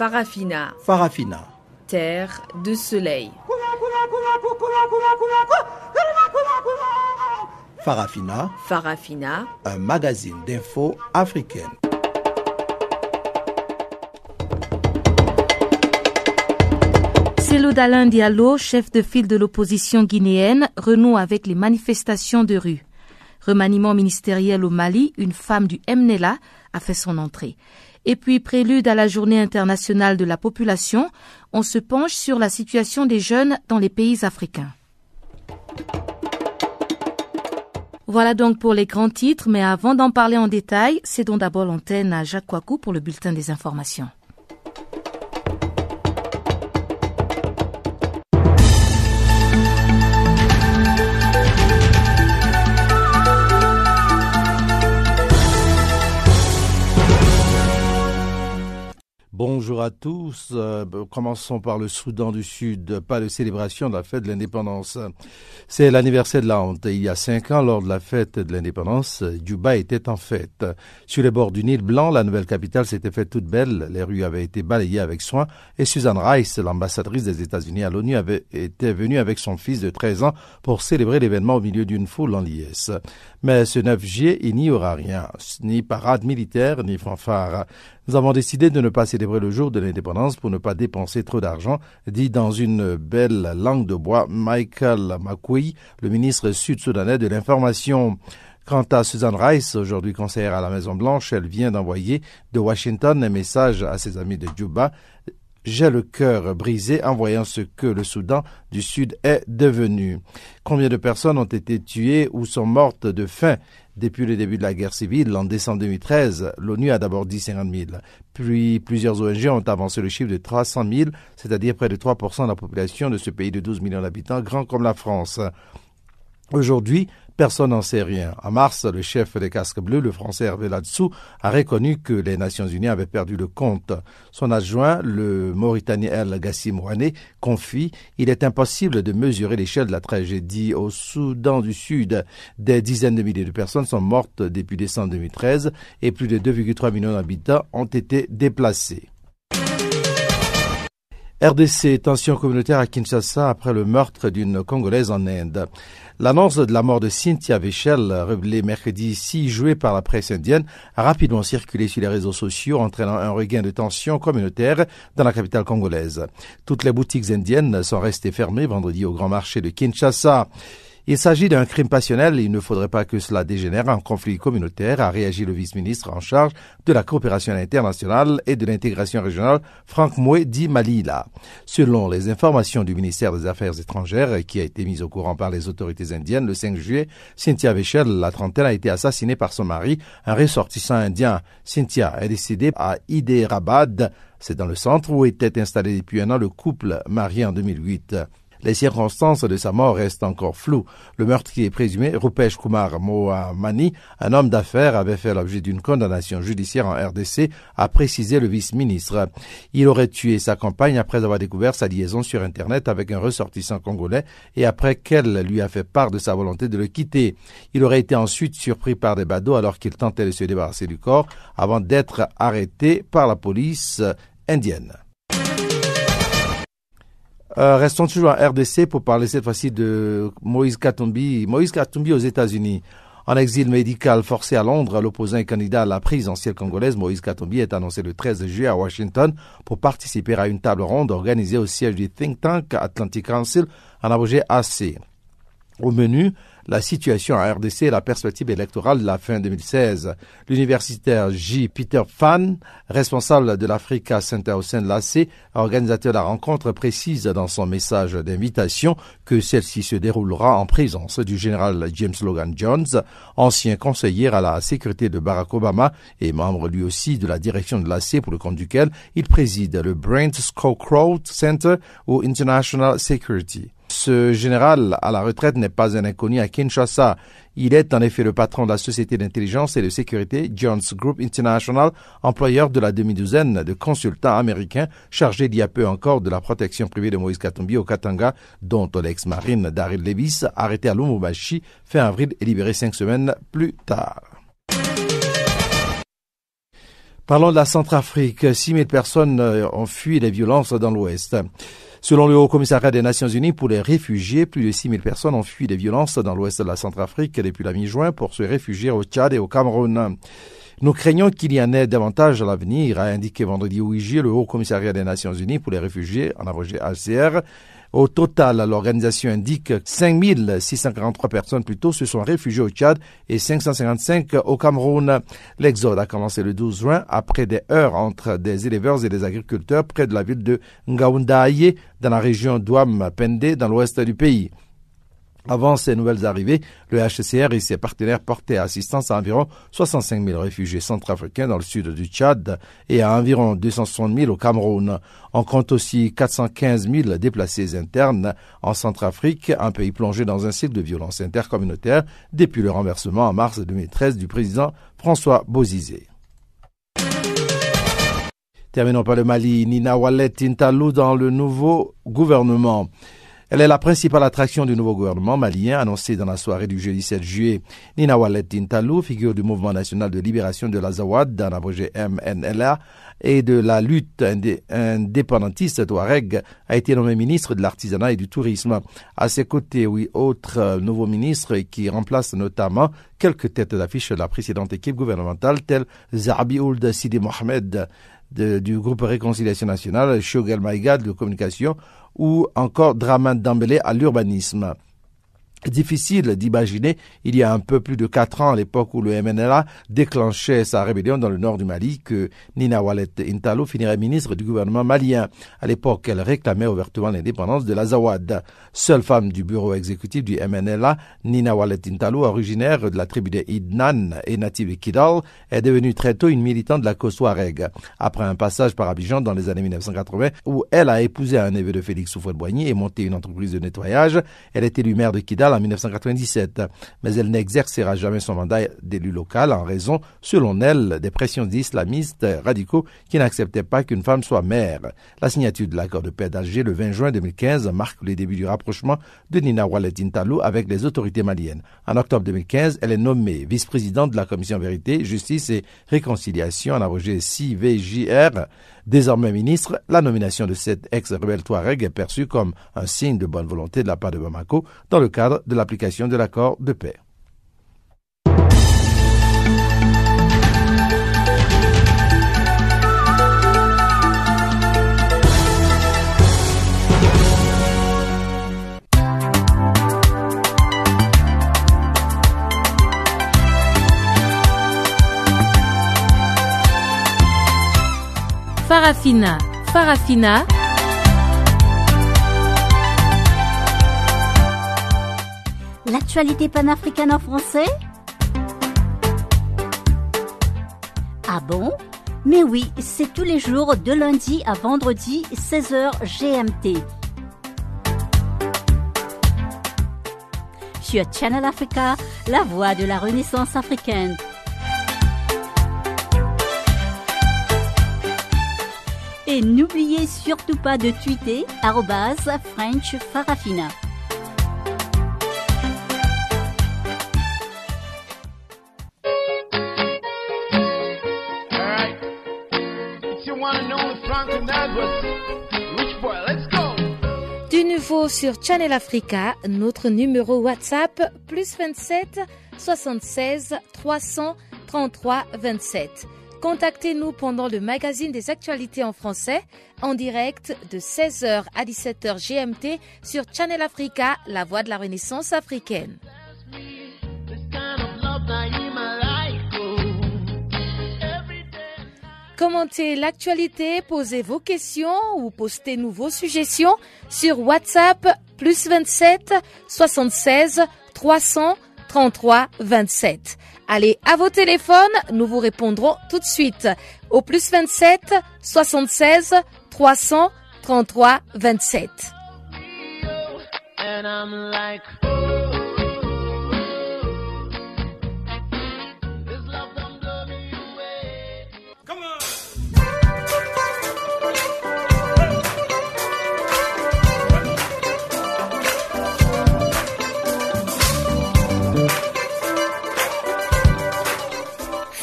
Farafina, Farafina. terre de soleil. Farafina, Farafina, un magazine d'infos africaine. Célo Dalin Diallo, chef de file de l'opposition guinéenne, renoue avec les manifestations de rue. Remaniement ministériel au Mali, une femme du MNELA a fait son entrée. Et puis, prélude à la journée internationale de la population, on se penche sur la situation des jeunes dans les pays africains. Voilà donc pour les grands titres, mais avant d'en parler en détail, cédons d'abord l'antenne à Jacques Kouakou pour le bulletin des informations. Bonjour à tous. Euh, commençons par le Soudan du Sud. Pas de célébration de la fête de l'indépendance. C'est l'anniversaire de la honte. Il y a cinq ans, lors de la fête de l'indépendance, Juba était en fête. Sur les bords du Nil Blanc, la nouvelle capitale s'était faite toute belle. Les rues avaient été balayées avec soin et Susan Rice, l'ambassadrice des États-Unis à l'ONU, avait été venue avec son fils de 13 ans pour célébrer l'événement au milieu d'une foule en liesse. Mais ce 9 juillet, il n'y aura rien, ni parade militaire, ni fanfare. Nous avons décidé de ne pas célébrer le jour de l'indépendance pour ne pas dépenser trop d'argent, dit dans une belle langue de bois Michael Makui, le ministre sud-soudanais de l'information. Quant à Susan Rice, aujourd'hui conseillère à la Maison-Blanche, elle vient d'envoyer de Washington un message à ses amis de Juba. J'ai le cœur brisé en voyant ce que le Soudan du Sud est devenu. Combien de personnes ont été tuées ou sont mortes de faim depuis le début de la guerre civile, en décembre 2013, l'ONU a d'abord dit 50 000. Puis plusieurs ONG ont avancé le chiffre de 300 000, c'est-à-dire près de 3% de la population de ce pays de 12 millions d'habitants, grand comme la France. Aujourd'hui, personne n'en sait rien. En mars, le chef des casques bleus, le français Hervé Ladsou, a reconnu que les Nations Unies avaient perdu le compte. Son adjoint, le Mauritanien El Gassim Rouané, confie Il est impossible de mesurer l'échelle de la tragédie au Soudan du Sud. Des dizaines de milliers de personnes sont mortes depuis décembre 2013 et plus de 2,3 millions d'habitants ont été déplacés. RDC, tension communautaire à Kinshasa après le meurtre d'une Congolaise en Inde. L'annonce de la mort de Cynthia Vechel, révélée mercredi 6 juillet par la presse indienne, a rapidement circulé sur les réseaux sociaux, entraînant un regain de tension communautaire dans la capitale congolaise. Toutes les boutiques indiennes sont restées fermées vendredi au grand marché de Kinshasa. Il s'agit d'un crime passionnel et il ne faudrait pas que cela dégénère en conflit communautaire, a réagi le vice-ministre en charge de la coopération internationale et de l'intégration régionale, Franck Moué Malila. Selon les informations du ministère des Affaires étrangères, qui a été mise au courant par les autorités indiennes le 5 juillet, Cynthia Vechel, la trentaine, a été assassinée par son mari, un ressortissant indien. Cynthia est décédée à Hyderabad, c'est dans le centre où était installé depuis un an le couple marié en 2008. Les circonstances de sa mort restent encore floues. Le meurtrier présumé, Rupesh Kumar Mohamani, un homme d'affaires, avait fait l'objet d'une condamnation judiciaire en RDC, a précisé le vice-ministre. Il aurait tué sa compagne après avoir découvert sa liaison sur Internet avec un ressortissant congolais et après qu'elle lui a fait part de sa volonté de le quitter. Il aurait été ensuite surpris par des badauds alors qu'il tentait de se débarrasser du corps avant d'être arrêté par la police indienne. Euh, restons toujours en RDC pour parler cette fois-ci de Moïse Katumbi. Moïse Katumbi aux États-Unis. En exil médical forcé à Londres, l'opposant candidat à la présidentielle congolaise, Moïse Katumbi, est annoncé le 13 juillet à Washington pour participer à une table ronde organisée au siège du think tank Atlantic Council, en abrégé AC. Au menu, la situation en RDC et la perspective électorale de la fin 2016. L'universitaire J. Peter Fan, responsable de l'Africa Center au sein de l'AC, organisateur de la rencontre, précise dans son message d'invitation que celle-ci se déroulera en présence du général James Logan Jones, ancien conseiller à la sécurité de Barack Obama et membre lui aussi de la direction de l'AC pour le compte duquel il préside le Brent Scowcroft Center au International Security. Ce général à la retraite n'est pas un inconnu à Kinshasa. Il est en effet le patron de la société d'intelligence et de sécurité Jones Group International, employeur de la demi-douzaine de consultants américains chargés d'il y a peu encore de la protection privée de Moïse Katumbi au Katanga, dont l'ex-marine Daryl Levis, arrêté à Lumumbashi fin avril et libéré cinq semaines plus tard. Parlons de la Centrafrique. 6 000 personnes euh, ont fui les violences dans l'Ouest. Selon le Haut Commissariat des Nations Unies pour les réfugiés, plus de 6 000 personnes ont fui les violences dans l'ouest de la Centrafrique depuis la mi-juin pour se réfugier au Tchad et au Cameroun. Nous craignons qu'il y en ait davantage à l'avenir, a indiqué vendredi 8 juillet le Haut Commissariat des Nations Unies pour les réfugiés, en abrégé HCR. Au total, l'organisation indique 5643 personnes plutôt se sont réfugiées au Tchad et 555 au Cameroun. L'exode a commencé le 12 juin après des heures entre des éleveurs et des agriculteurs près de la ville de Ngaoundaye dans la région d'Ouam-Pende dans l'ouest du pays. Avant ces nouvelles arrivées, le HCR et ses partenaires portaient assistance à environ 65 000 réfugiés centrafricains dans le sud du Tchad et à environ 260 000 au Cameroun. On compte aussi 415 000 déplacés internes en Centrafrique, un pays plongé dans un cycle de violence intercommunautaire depuis le renversement en mars 2013 du président François Bozizé. Terminons par le Mali. Nina Wallet Tintalou dans le nouveau gouvernement. Elle est la principale attraction du nouveau gouvernement malien annoncé dans la soirée du jeudi 7 juillet. Nina Wallet figure du mouvement national de libération de l'Azawad, dans l'abrégé MNLA, et de la lutte indépendantiste Touareg, a été nommée ministre de l'Artisanat et du Tourisme. À ses côtés, oui, autres nouveaux ministres qui remplacent notamment quelques têtes d'affiche de la précédente équipe gouvernementale, telles Zabi Ould Sidi Mohamed, du groupe Réconciliation nationale, Shogel Maïgad de communication ou encore Draman Dambélé à l'urbanisme. Difficile d'imaginer, il y a un peu plus de quatre ans, à l'époque où le MNLA déclenchait sa rébellion dans le nord du Mali, que Nina Wallet Intalo finirait ministre du gouvernement malien. À l'époque, elle réclamait ouvertement l'indépendance de l'Azawad. Seule femme du bureau exécutif du MNLA, Nina Wallet Intalo, originaire de la tribu des Idnan et native de Kidal, est devenue très tôt une militante de la cause Après un passage par Abidjan dans les années 1980, où elle a épousé un neveu de Félix Soufouet-Boigny et monté une entreprise de nettoyage, elle est élue maire de Kidal en 1997, mais elle n'exercera jamais son mandat d'élu local en raison, selon elle, des pressions d'islamistes radicaux qui n'acceptaient pas qu'une femme soit maire. La signature de l'accord de paix d'Alger le 20 juin 2015 marque le début du rapprochement de Nina Wallet Talou avec les autorités maliennes. En octobre 2015, elle est nommée vice-présidente de la commission Vérité, Justice et Réconciliation en abrégé CVJR. Désormais ministre, la nomination de cette ex-rebelle Touareg est perçue comme un signe de bonne volonté de la part de Bamako dans le cadre de l'application de l'accord de paix. Farafina, Farafina. L'actualité panafricaine en français Ah bon? Mais oui, c'est tous les jours de lundi à vendredi, 16h GMT. Sur Channel Africa, la voix de la Renaissance africaine. Et n'oubliez surtout pas de tweeter French Farafina. Nouveau sur Channel Africa, notre numéro WhatsApp plus 27 76 333 27. Contactez-nous pendant le magazine des actualités en français en direct de 16h à 17h GMT sur Channel Africa, la voix de la Renaissance africaine. Commentez l'actualité, posez vos questions ou postez-nous vos suggestions sur WhatsApp plus 27 76 333 27. Allez à vos téléphones, nous vous répondrons tout de suite au plus 27 76 333 27.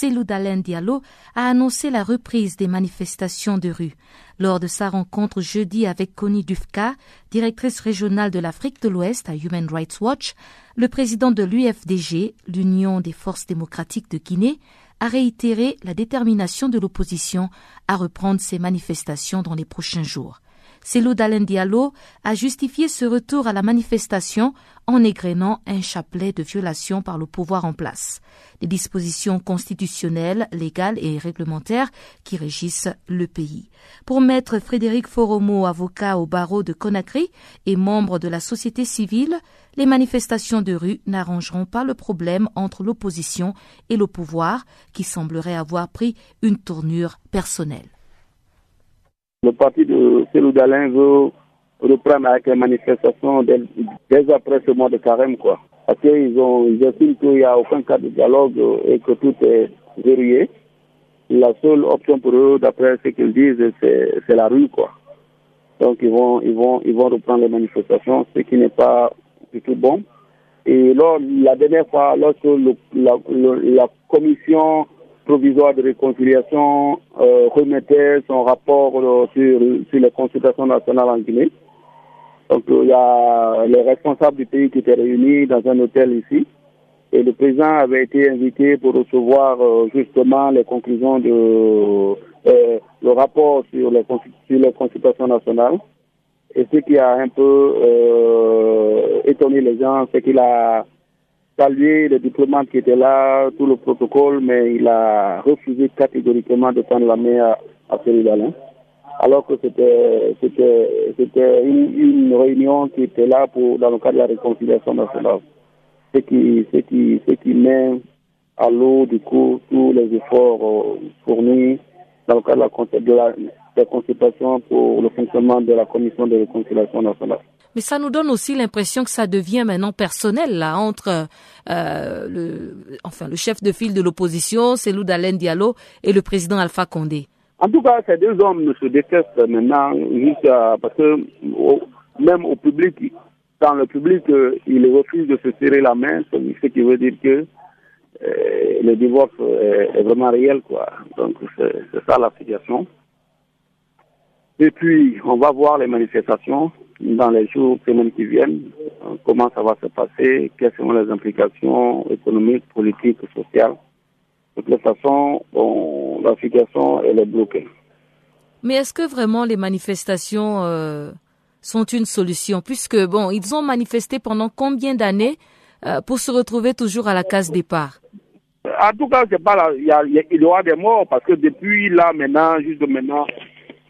Selou Dalen Diallo a annoncé la reprise des manifestations de rue. Lors de sa rencontre jeudi avec Connie Dufka, directrice régionale de l'Afrique de l'Ouest à Human Rights Watch, le président de l'UFDG, l'Union des forces démocratiques de Guinée, a réitéré la détermination de l'opposition à reprendre ces manifestations dans les prochains jours. Célou Dalen a justifié ce retour à la manifestation en égrénant un chapelet de violations par le pouvoir en place, des dispositions constitutionnelles, légales et réglementaires qui régissent le pays. Pour maître Frédéric Foromo, avocat au barreau de Conakry et membre de la société civile, les manifestations de rue n'arrangeront pas le problème entre l'opposition et le pouvoir qui semblerait avoir pris une tournure personnelle. Le parti de Célou Dalin veut reprendre avec les manifestations dès, après ce mois de carême, quoi. Parce qu'ils ont, ils estiment qu'il n'y a aucun cas de dialogue et que tout est verrouillé. La seule option pour eux, d'après ce qu'ils disent, c'est la rue, quoi. Donc ils vont, ils vont, ils vont reprendre les manifestations, ce qui n'est pas du tout bon. Et lors, la dernière fois, lorsque la commission provisoire de réconciliation euh, remettait son rapport euh, sur, sur les consultations nationales en Guinée. Donc il y a les responsables du pays qui étaient réunis dans un hôtel ici. Et le président avait été invité pour recevoir euh, justement les conclusions de le rapport sur les, sur les consultations nationales. Et ce qui a un peu étonné les gens, c'est qu'il a salué les diplomates qui étaient là, tout le protocole, mais il a refusé catégoriquement de prendre la main à, à Alain. Alors que c'était c'était c'était une, réunion qui était là pour dans le cadre de la réconciliation nationale. Ce qui ce qui ce qui met à l'eau du coup tous les efforts euh, fournis dans le cadre de la, de la consultation pour le fonctionnement de la commission de réconciliation nationale. Mais ça nous donne aussi l'impression que ça devient maintenant personnel là entre euh, le, enfin le chef de file de l'opposition, Selou Dalen Diallo, et le président Alpha Condé. En tout cas, ces deux hommes se détestent maintenant parce que même au public, dans le public, euh, ils refusent de se serrer la main, ce qui veut dire que euh, le divorce est, est, vraiment réel, quoi. Donc c'est ça la situation. Et puis, on va voir les manifestations dans les jours, semaines qui viennent, euh, comment ça va se passer, quelles seront les implications économiques, politiques, sociales. De toute façon, bon, la situation, elle est bloquée. Mais est-ce que vraiment les manifestations euh, sont une solution? Puisque, bon, ils ont manifesté pendant combien d'années euh, pour se retrouver toujours à la case départ? En tout cas, c'est pas là. Il y, y aura des morts parce que depuis là, maintenant, juste maintenant,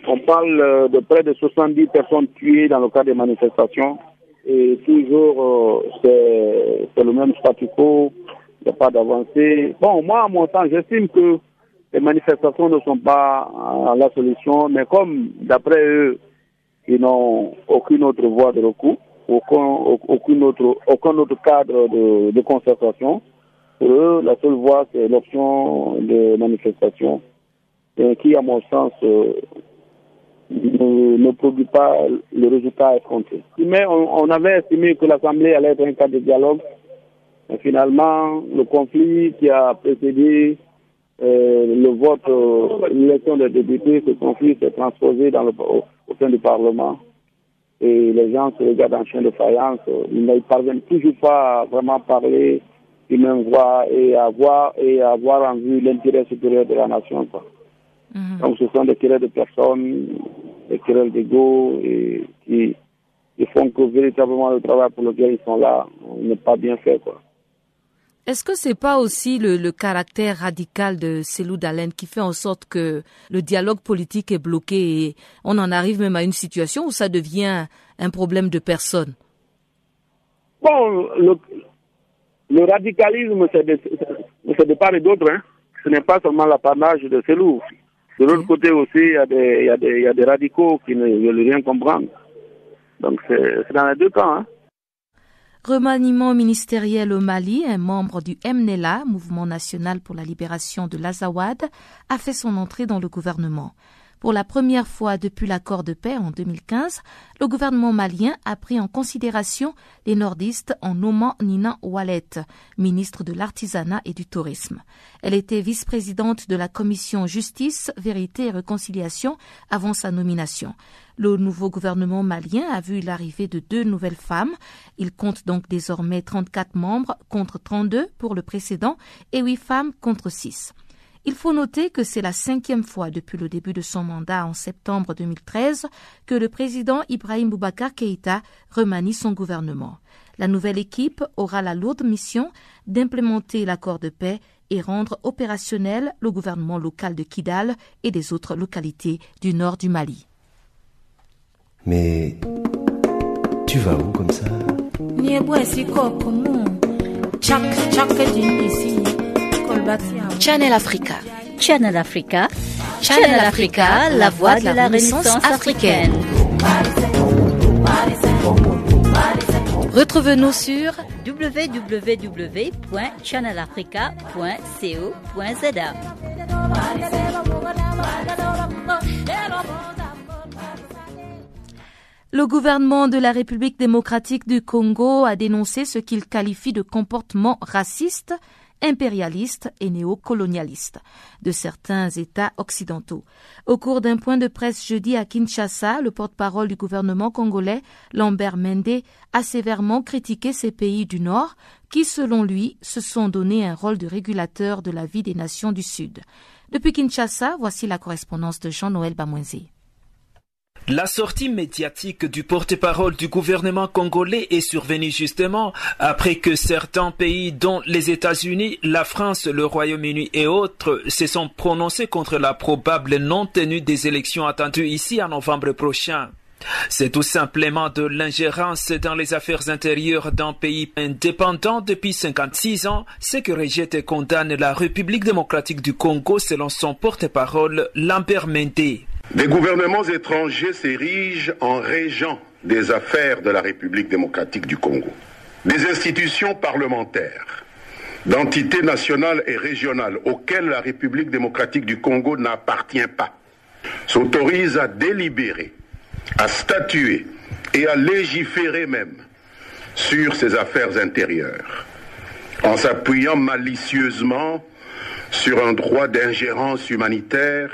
on parle euh, de près de 70 personnes tuées dans le cadre des manifestations. Et toujours, euh, c'est le même statu quo. Il n'y a pas d'avancée. Bon, moi, à mon temps, j'estime que les manifestations ne sont pas euh, la solution, mais comme, d'après eux, ils n'ont aucune autre voie de recours, aucun, aucun, autre, aucun autre cadre de, de concertation, pour eux, la seule voie, c'est l'option de manifestation, qui, à mon sens, ne, produit pas le résultat escompté. Mais on, avait estimé que l'Assemblée allait être un cas de dialogue. Mais finalement, le conflit qui a précédé euh, le vote, euh, l'élection des députés, ce conflit s'est transposé au, sein du Parlement. Et les gens se regardent en chien de faïence. Ils ne parviennent toujours pas à vraiment parler d'une même voix et avoir, et avoir en vue l'intérêt supérieur de la nation. Mhm. Donc ce sont des querelles de personnes, des querelles d'ego et qui, font que véritablement le travail pour lequel ils sont là n'est pas bien fait. Quoi. Est-ce que c'est pas aussi le, caractère radical de Selou Dalen qui fait en sorte que le dialogue politique est bloqué et on en arrive même à une situation où ça devient un problème de personne? Bon, le, radicalisme, c'est de, de part et d'autre. Hein. Ce n'est pas seulement l'apanage de Selou. De l'autre côté aussi, il y, a des, y, a des, y a des radicaux qui ne veulent rien comprendre. Donc c'est dans les deux camps. Hein. Remaniement ministériel au Mali, un membre du MNELA, Mouvement national pour la libération de l'Azawad, a fait son entrée dans le gouvernement. Pour la première fois depuis l'accord de paix en 2015, le gouvernement malien a pris en considération les nordistes en nommant Nina Wallet, ministre de l'Artisanat et du Tourisme. Elle était vice-présidente de la commission Justice, Vérité et Réconciliation avant sa nomination. Le nouveau gouvernement malien a vu l'arrivée de deux nouvelles femmes. Il compte donc désormais 34 membres contre 32 pour le précédent et 8 femmes contre 6. Il faut noter que c'est la cinquième fois depuis le début de son mandat en septembre 2013 que le président Ibrahim Boubacar Keïta remanie son gouvernement. La nouvelle équipe aura la lourde mission d'implémenter l'accord de paix et rendre opérationnel le gouvernement local de Kidal et des autres localités du nord du Mali. Mais tu vas où comme ça? Channel Africa. Channel Africa. Channel Africa, la voix de la Renaissance africaine. Retrouve-nous sur www.channelafrica.co.za. Le gouvernement de la République démocratique du Congo a dénoncé ce qu'il qualifie de comportement raciste, impérialiste et néocolonialiste de certains États occidentaux. Au cours d'un point de presse jeudi à Kinshasa, le porte-parole du gouvernement congolais, Lambert Mende, a sévèrement critiqué ces pays du Nord qui, selon lui, se sont donné un rôle de régulateur de la vie des nations du Sud. Depuis Kinshasa, voici la correspondance de Jean-Noël. La sortie médiatique du porte-parole du gouvernement congolais est survenue justement après que certains pays, dont les États-Unis, la France, le Royaume-Uni et autres, se sont prononcés contre la probable non-tenue des élections attendues ici en novembre prochain. C'est tout simplement de l'ingérence dans les affaires intérieures d'un pays indépendant depuis 56 ans, ce que rejette et condamne la République démocratique du Congo selon son porte-parole Lambert Mende. Des gouvernements étrangers s'érigent en régents des affaires de la République démocratique du Congo. Des institutions parlementaires, d'entités nationales et régionales auxquelles la République démocratique du Congo n'appartient pas, s'autorisent à délibérer, à statuer et à légiférer même sur ces affaires intérieures, en s'appuyant malicieusement sur un droit d'ingérence humanitaire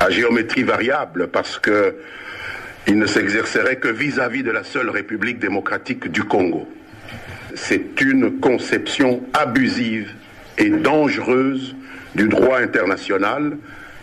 à géométrie variable parce que il ne s'exercerait que vis-à-vis de la seule République démocratique du Congo. C'est une conception abusive et dangereuse du droit international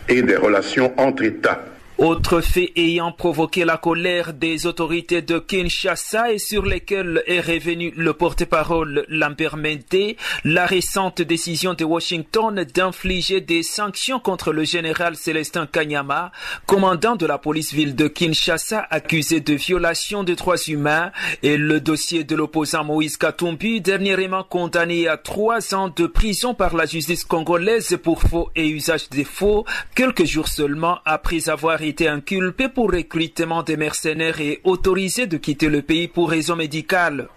et des relations entre États. Autre fait ayant provoqué la colère des autorités de Kinshasa et sur lesquels est revenu le porte-parole Lambert Mende, la récente décision de Washington d'infliger des sanctions contre le général Célestin Kanyama, commandant de la police ville de Kinshasa accusé de violation des droits humains, et le dossier de l'opposant Moïse Katumbi, dernièrement condamné à trois ans de prison par la justice congolaise pour faux et usage des faux, quelques jours seulement après avoir été inculpé pour recrutement des mercenaires et autorisé de quitter le pays pour raison médicale.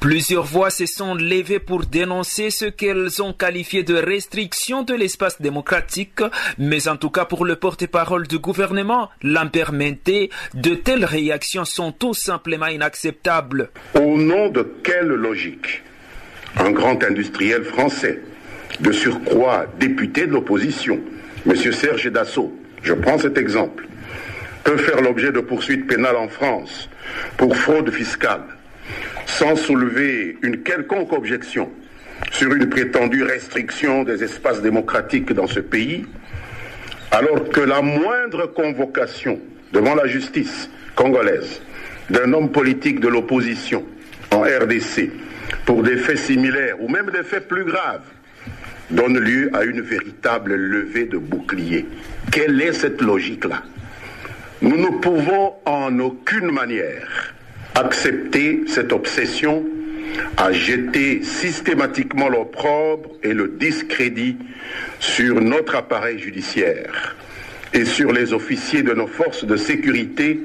Plusieurs voix se sont levées pour dénoncer ce qu'elles ont qualifié de restriction de l'espace démocratique, mais en tout cas pour le porte-parole du gouvernement, l'impermété, de telles réactions sont tout simplement inacceptables. Au nom de quelle logique un grand industriel français, de surcroît député de l'opposition, M. Serge Dassault, je prends cet exemple, peut faire l'objet de poursuites pénales en France pour fraude fiscale sans soulever une quelconque objection sur une prétendue restriction des espaces démocratiques dans ce pays, alors que la moindre convocation devant la justice congolaise d'un homme politique de l'opposition en RDC pour des faits similaires ou même des faits plus graves donne lieu à une véritable levée de bouclier. Quelle est cette logique-là? Nous ne pouvons en aucune manière accepter cette obsession à jeter systématiquement l'opprobre et le discrédit sur notre appareil judiciaire et sur les officiers de nos forces de sécurité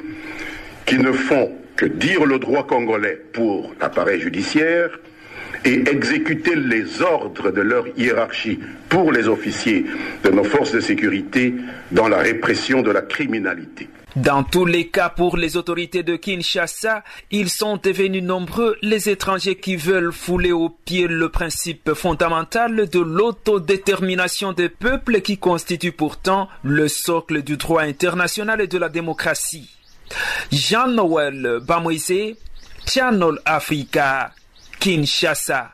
qui ne font que dire le droit congolais pour l'appareil judiciaire et exécuter les ordres de leur hiérarchie pour les officiers de nos forces de sécurité dans la répression de la criminalité. Dans tous les cas, pour les autorités de Kinshasa, ils sont devenus nombreux les étrangers qui veulent fouler au pied le principe fondamental de l'autodétermination des peuples qui constitue pourtant le socle du droit international et de la démocratie. Jean-Noël Bamoisé, Channel Africa, Kinshasa.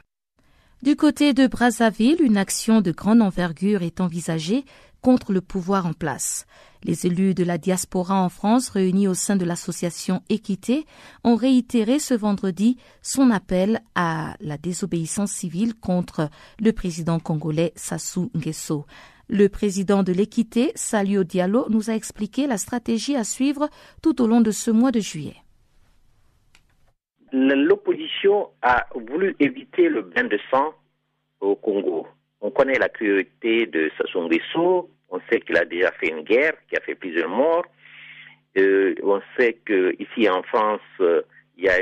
Du côté de Brazzaville, une action de grande envergure est envisagée contre le pouvoir en place. Les élus de la diaspora en France réunis au sein de l'association Équité ont réitéré ce vendredi son appel à la désobéissance civile contre le président congolais Sassou Nguesso. Le président de l'équité, Salio Diallo, nous a expliqué la stratégie à suivre tout au long de ce mois de juillet. L'opposition a voulu éviter le bain de sang au Congo. On connaît la cruauté de Sassou Nguesso, on sait qu'il a déjà fait une guerre qui a fait plusieurs morts. Euh, on sait qu'ici en France, euh, il, y a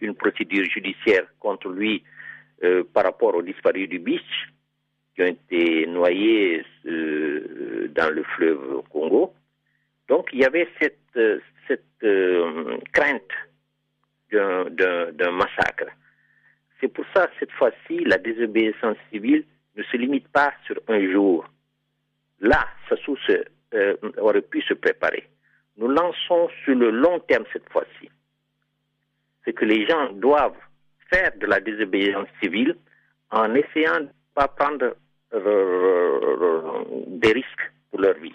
une, procédure judiciaire contre lui euh, par rapport aux disparus du Beach qui ont été noyés dans le fleuve Congo. Donc il y avait cette, cette crainte d'un massacre. C'est pour ça, cette fois-ci, la désobéissance civile ne se limite pas sur un jour. Là, Sassou euh, aurait pu se préparer. Nous lançons sur le long terme cette fois-ci. C'est que les gens doivent faire de la désobéissance civile en essayant de ne pas prendre euh, des risques pour leur vie.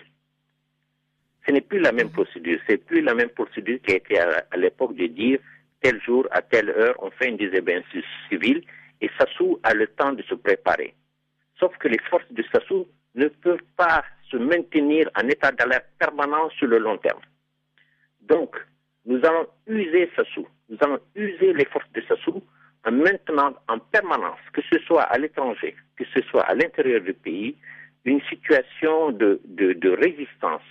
Ce n'est plus la même procédure. C'est plus la même procédure qui a été à, à l'époque de dire tel jour, à telle heure, on fait une désobéissance civile et Sassou a le temps de se préparer. Sauf que les forces de Sassou ne peuvent pas se maintenir en état d'alerte permanent sur le long terme. Donc, nous allons user Sassou, nous allons user les forces de Sassou en maintenant en permanence, que ce soit à l'étranger, que ce soit à l'intérieur du pays, une situation de, résistance,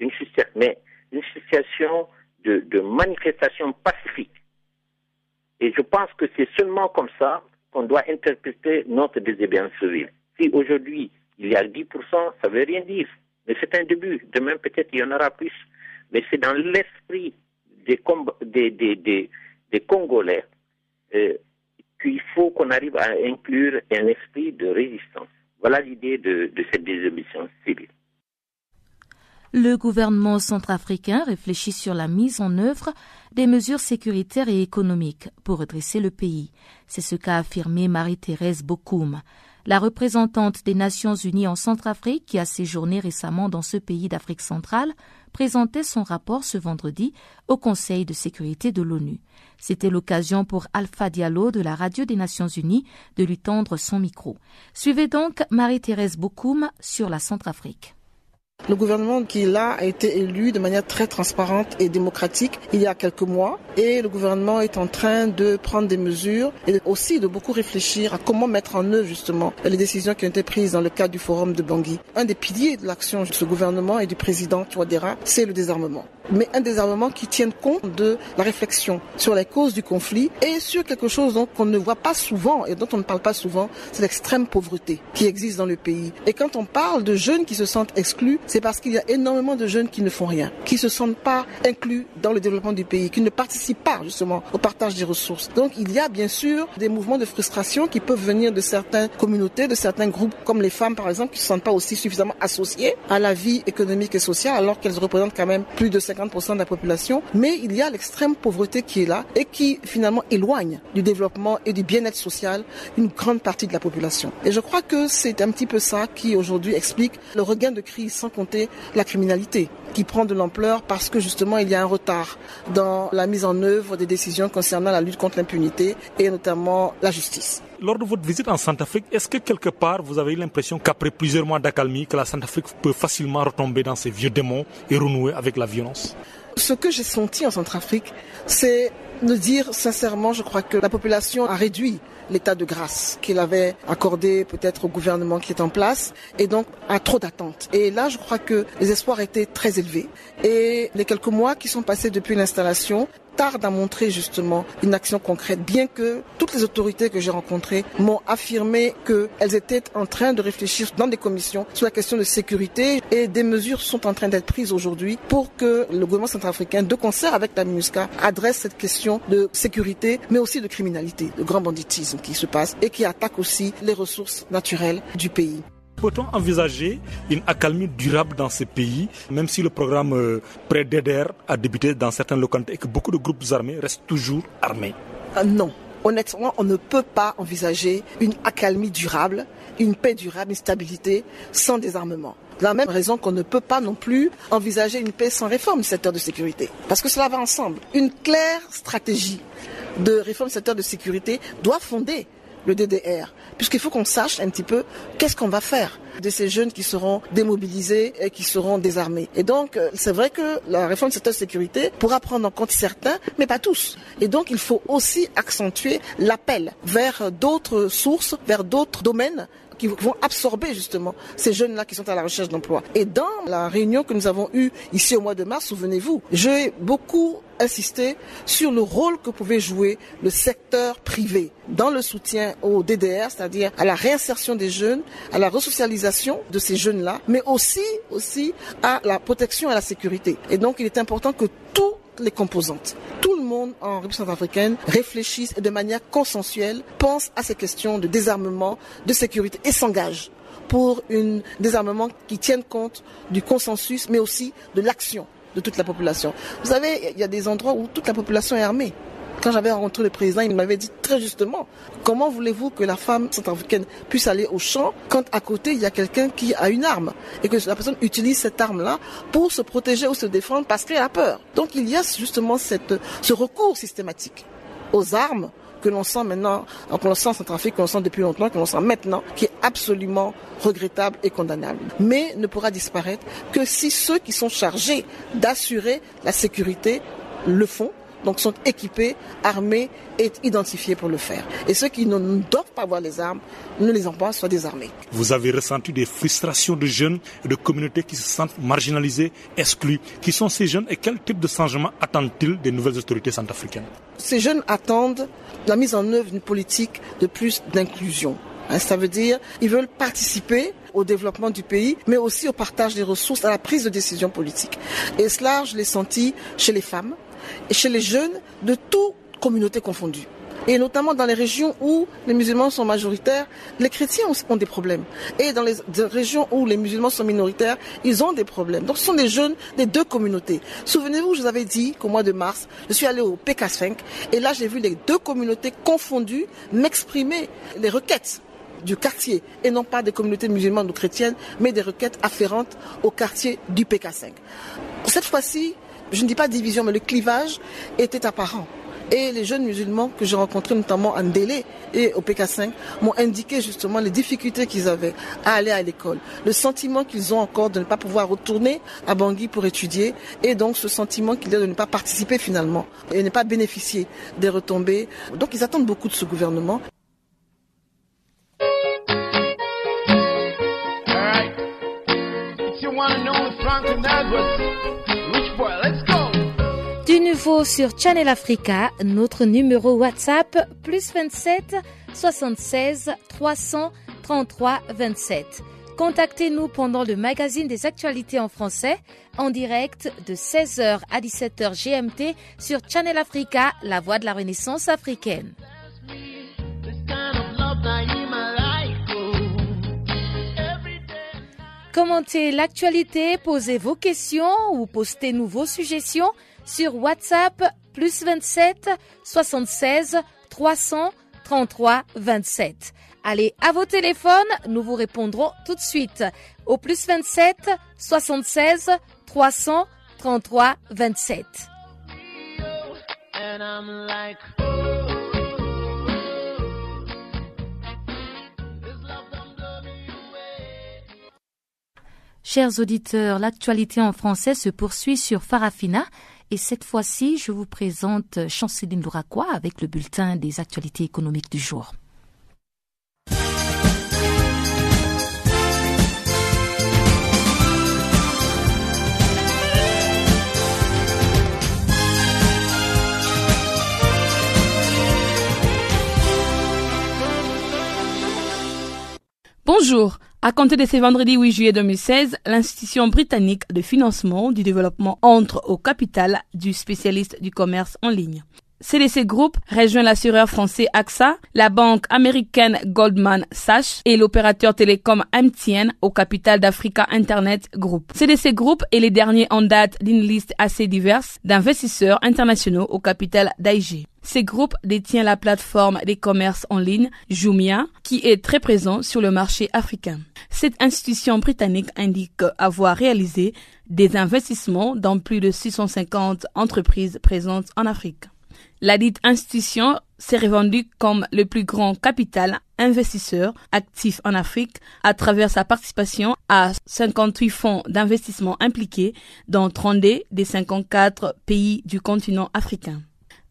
une, mais une situation de, de manifestation pacifique. Et je pense que c'est seulement comme ça qu'on doit interpréter notre désobéissance civile. Si aujourd'hui il y a 10%, ça ne veut rien dire. Mais c'est un début. Demain, peut-être, il y en aura plus. Mais c'est dans l'esprit des, Congolais euh, qu'il faut qu'on arrive à inclure un esprit de résistance. Voilà l'idée de, de cette désobéissance civile. Le gouvernement centrafricain réfléchit sur la mise en œuvre des mesures sécuritaires et économiques pour redresser le pays. C'est ce qu'a affirmé Marie-Thérèse Bokoum. La représentante des Nations Unies en Centrafrique, qui a séjourné récemment dans ce pays d'Afrique centrale, présentait son rapport ce vendredi au Conseil de sécurité de l'ONU. C'était l'occasion pour Alpha Diallo de la Radio des Nations Unies de lui tendre son micro. Suivez donc Marie-Thérèse Bokoum sur la Centrafrique. Le gouvernement qui est là a été élu de manière très transparente et démocratique il y a quelques mois et le gouvernement est en train de prendre des mesures et aussi de beaucoup réfléchir à comment mettre en œuvre justement les décisions qui ont été prises dans le cadre du forum de Bangui. Un des piliers de l'action de ce gouvernement et du président Touadéra, c'est le désarmement mais un désarmement qui tienne compte de la réflexion sur les causes du conflit et sur quelque chose qu'on ne voit pas souvent et dont on ne parle pas souvent, c'est l'extrême pauvreté qui existe dans le pays. Et quand on parle de jeunes qui se sentent exclus, c'est parce qu'il y a énormément de jeunes qui ne font rien, qui se sentent pas inclus dans le développement du pays, qui ne participent pas justement au partage des ressources. Donc il y a bien sûr des mouvements de frustration qui peuvent venir de certaines communautés, de certains groupes comme les femmes par exemple, qui ne se sentent pas aussi suffisamment associées à la vie économique et sociale alors qu'elles représentent quand même plus de 50 50% de la population, mais il y a l'extrême pauvreté qui est là et qui finalement éloigne du développement et du bien-être social une grande partie de la population. Et je crois que c'est un petit peu ça qui aujourd'hui explique le regain de crise sans compter la criminalité qui prend de l'ampleur parce que justement il y a un retard dans la mise en œuvre des décisions concernant la lutte contre l'impunité et notamment la justice. Lors de votre visite en Centrafrique, est-ce que quelque part vous avez eu l'impression qu'après plusieurs mois d'accalmie, que la Centrafrique peut facilement retomber dans ses vieux démons et renouer avec la violence? Ce que j'ai senti en Centrafrique, c'est de dire sincèrement, je crois que la population a réduit l'état de grâce qu'il avait accordé peut-être au gouvernement qui est en place et donc a trop d'attentes. Et là, je crois que les espoirs étaient très élevés. Et les quelques mois qui sont passés depuis l'installation tarde à montrer justement une action concrète, bien que toutes les autorités que j'ai rencontrées m'ont affirmé qu'elles étaient en train de réfléchir dans des commissions sur la question de sécurité et des mesures sont en train d'être prises aujourd'hui pour que le gouvernement centrafricain, de concert avec la MINUSCA, adresse cette question de sécurité, mais aussi de criminalité, de grand banditisme qui se passe et qui attaque aussi les ressources naturelles du pays. Peut-on envisager une accalmie durable dans ces pays, même si le programme euh, a débuté dans certaines localités et que beaucoup de groupes armés restent toujours armés? Ah, Non. Honnêtement, on ne peut pas envisager une accalmie durable, une paix durable, une stabilité sans désarmement. De la même raison qu'on ne peut pas non plus envisager une paix sans réforme du secteur de sécurité. Parce que cela va ensemble. Une claire stratégie de réforme du secteur de sécurité doit fonder le DDR, puisqu'il faut qu'on sache un petit peu qu'est-ce qu'on va faire de ces jeunes qui seront démobilisés et qui seront désarmés. Et donc, euh, c'est vrai que la réforme du secteur sécurité pourra prendre en compte certains, mais pas tous. Et donc, il faut aussi accentuer l'appel vers d'autres sources, vers d'autres domaines qui vont absorber justement ces jeunes-là qui sont à la recherche d'emploi. Et dans la réunion que nous avons eue ici au mois de mars, souvenez-vous, j'ai beaucoup insisté sur le rôle que pouvait jouer le secteur privé dans le soutien au DDR, c'est-à-dire à la réinsertion des jeunes, à la resocialisation de ces jeunes-là, mais aussi, aussi à la protection et à la sécurité. Et donc, il est important que toutes les composantes, tout en République centrafricaine réfléchisse et de manière consensuelle pense à ces questions de désarmement, de sécurité et s'engage pour un désarmement qui tienne compte du consensus, mais aussi de l'action de toute la population. Vous savez, il y a des endroits où toute la population est armée. Quand j'avais rencontré le président, il m'avait dit très justement, comment voulez-vous que la femme centrafricaine puisse aller au champ quand à côté il y a quelqu'un qui a une arme et que la personne utilise cette arme-là pour se protéger ou se défendre parce qu'elle a peur? Donc il y a justement ce recours systématique aux armes que l'on sent maintenant, que l'on sent en Centrafrique, que l'on sent depuis longtemps, que l'on sent maintenant, qui est absolument regrettable et condamnable. Mais ne pourra disparaître que si ceux qui sont chargés d'assurer la sécurité le font donc sont équipés, armés et identifiés pour le faire. Et ceux qui ne doivent pas avoir les armes, ne les ont pas, soient désarmés. Vous avez ressenti des frustrations de jeunes et de communautés qui se sentent marginalisés, exclus. Qui sont ces jeunes et quel type de changement attendent-ils des nouvelles autorités centrafricaines? Ces jeunes attendent la mise en œuvre d'une politique de plus d'inclusion. Hein, ça veut dire ils veulent participer au développement du pays, mais aussi au partage des ressources, à la prise de décision politique. Et cela, je l'ai senti chez les femmes, et chez les jeunes de toutes communautés confondues. Et notamment dans les régions où les musulmans sont majoritaires, les chrétiens ont des problèmes. Et dans les régions où les musulmans sont minoritaires, ils ont des problèmes. Donc ce sont des jeunes des deux communautés. Souvenez-vous, je vous avais dit qu'au mois de mars, je suis allé au PK5 et là j'ai vu les deux communautés confondues m'exprimer les requêtes du quartier et non pas des communautés musulmanes ou chrétiennes, mais des requêtes afférentes au quartier du PK5. Cette fois-ci, je ne dis pas division, mais le clivage était apparent. Et les jeunes musulmans que j'ai rencontrés, notamment en Délé et au PK5, m'ont indiqué justement les difficultés qu'ils avaient à aller à l'école. Le sentiment qu'ils ont encore de ne pas pouvoir retourner à Bangui pour étudier. Et donc ce sentiment qu'ils ont de ne pas participer finalement et ne pas bénéficier des retombées. Donc ils attendent beaucoup de ce gouvernement. Du nouveau sur Channel Africa, notre numéro WhatsApp plus 27 76 333 27. Contactez-nous pendant le magazine des actualités en français en direct de 16h à 17h GMT sur Channel Africa, la voix de la Renaissance africaine. Commentez l'actualité, posez vos questions ou postez-nous vos suggestions sur WhatsApp plus 27 76 333 27. Allez à vos téléphones, nous vous répondrons tout de suite au plus 27 76 333 27. Chers auditeurs, l'actualité en français se poursuit sur Farafina Et cette fois-ci, je vous présente Chanceline Louraquois avec le bulletin des actualités économiques du jour. Bonjour. À compter de ce vendredi 8 juillet 2016, l'institution britannique de financement du développement entre au capital du spécialiste du commerce en ligne. CDC Group rejoint l'assureur français AXA, la banque américaine Goldman Sachs et l'opérateur télécom MTN au capital d'Africa Internet Group. CDC Group est le dernier en date d'une liste assez diverse d'investisseurs internationaux au capital d'AIG. Ce groupe détient la plateforme des commerces en ligne Jumia, qui est très présent sur le marché africain. Cette institution britannique indique avoir réalisé des investissements dans plus de 650 entreprises présentes en Afrique. La dite institution s'est revendue comme le plus grand capital investisseur actif en Afrique à travers sa participation à 58 fonds d'investissement impliqués dans 32 des 54 pays du continent africain.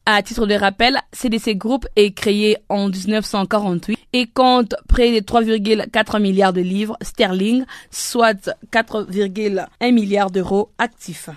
À titre de rappel, CDC Group est créé en 1948 et compte près de 3,4 milliards de livres sterling, soit 4,1 milliards d'euros actifs.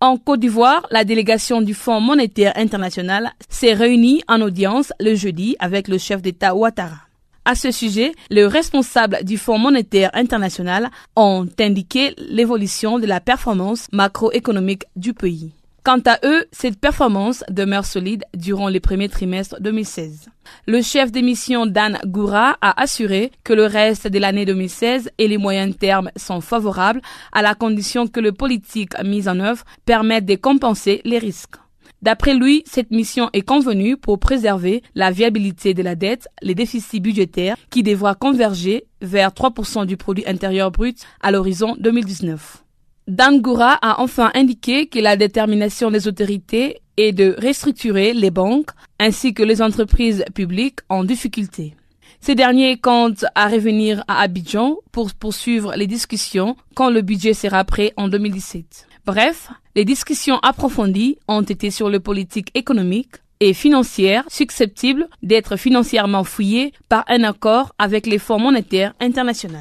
En Côte d'Ivoire, la délégation du Fonds monétaire international s'est réunie en audience le jeudi avec le chef d'État Ouattara. À ce sujet, les responsables du Fonds monétaire international ont indiqué l'évolution de la performance macroéconomique du pays. Quant à eux, cette performance demeure solide durant les premiers trimestres 2016. Le chef d'émission Dan Goura a assuré que le reste de l'année 2016 et les moyens termes sont favorables à la condition que les politiques mises en œuvre permettent de compenser les risques. D'après lui, cette mission est convenue pour préserver la viabilité de la dette, les déficits budgétaires qui devra converger vers 3% du produit intérieur brut à l'horizon 2019. Dangoura a enfin indiqué que la détermination des autorités est de restructurer les banques ainsi que les entreprises publiques en difficulté. Ces derniers comptent à revenir à Abidjan pour poursuivre les discussions quand le budget sera prêt en 2017. Bref, les discussions approfondies ont été sur les politiques économiques et financières susceptibles d'être financièrement fouillées par un accord avec les fonds monétaires internationaux.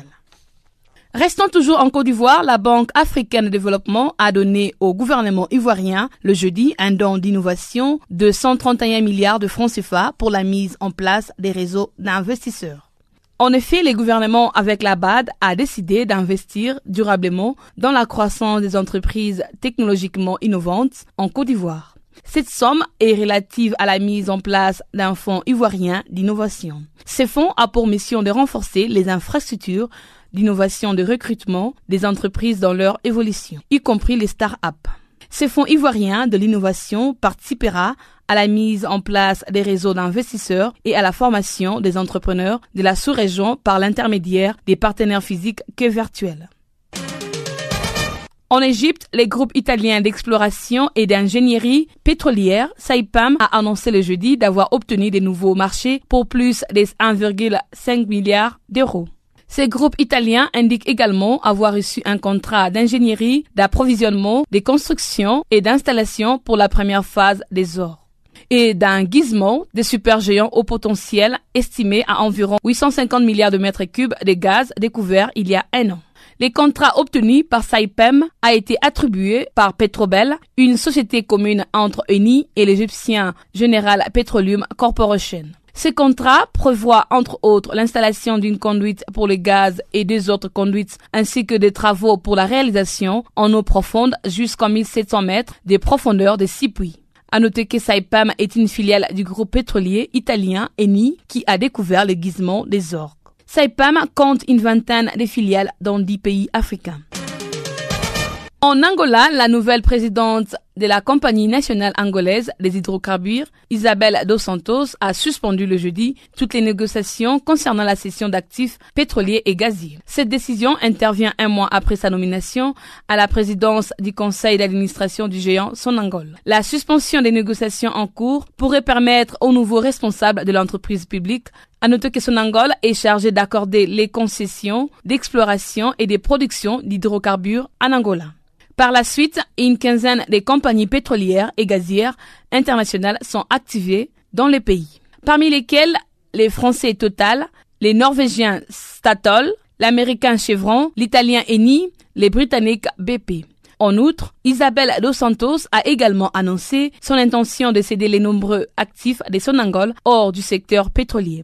Restons toujours en Côte d'Ivoire, la Banque africaine de développement a donné au gouvernement ivoirien le jeudi un don d'innovation de 131 milliards de francs CFA pour la mise en place des réseaux d'investisseurs. En effet, le gouvernement avec la BAD a décidé d'investir durablement dans la croissance des entreprises technologiquement innovantes en Côte d'Ivoire. Cette somme est relative à la mise en place d'un fonds ivoirien d'innovation. Ce fonds a pour mission de renforcer les infrastructures d'innovation de recrutement des entreprises dans leur évolution, y compris les start-up. Ce fonds ivoirien de l'innovation participera à la mise en place des réseaux d'investisseurs et à la formation des entrepreneurs de la sous-région par l'intermédiaire des partenaires physiques que virtuels. En Égypte, le groupe italien d'exploration et d'ingénierie pétrolière, Saipam, a annoncé le jeudi d'avoir obtenu des nouveaux marchés pour plus de 1,5 milliard d'euros. Ce groupe italien indique également avoir reçu un contrat d'ingénierie, d'approvisionnement, de construction et d'installation pour la première phase des ors et d'un gizmo des supergéants au potentiel estimé à environ 850 milliards de mètres cubes de gaz découverts il y a un an. Les contrats obtenus par Saipem a été attribué par Petrobel, une société commune entre Eni et l'Égyptien General Petroleum Corporation. Ces contrats prévoient entre autres l'installation d'une conduite pour le gaz et deux autres conduites ainsi que des travaux pour la réalisation en eau profonde jusqu'en 1700 mètres de profondeur de six puits. À noter que Saipam est une filiale du groupe pétrolier italien Eni qui a découvert le gisement des orques. Saipam compte une vingtaine de filiales dans dix pays africains. En Angola, la nouvelle présidente de la Compagnie nationale angolaise des hydrocarbures, Isabelle Dos Santos, a suspendu le jeudi toutes les négociations concernant la cession d'actifs pétroliers et gaziers. Cette décision intervient un mois après sa nomination à la présidence du conseil d'administration du géant Sonangol. La suspension des négociations en cours pourrait permettre aux nouveaux responsables de l'entreprise publique à noter que Sonangol est chargé d'accorder les concessions d'exploration et de production d'hydrocarbures en Angola. Par la suite, une quinzaine des compagnies pétrolières et gazières internationales sont activées dans le pays, parmi lesquelles les Français Total, les Norvégiens Statoil, l'Américain Chevron, l'Italien Eni, les Britanniques BP. En outre, Isabelle Dos Santos a également annoncé son intention de céder les nombreux actifs des Sonangol hors du secteur pétrolier.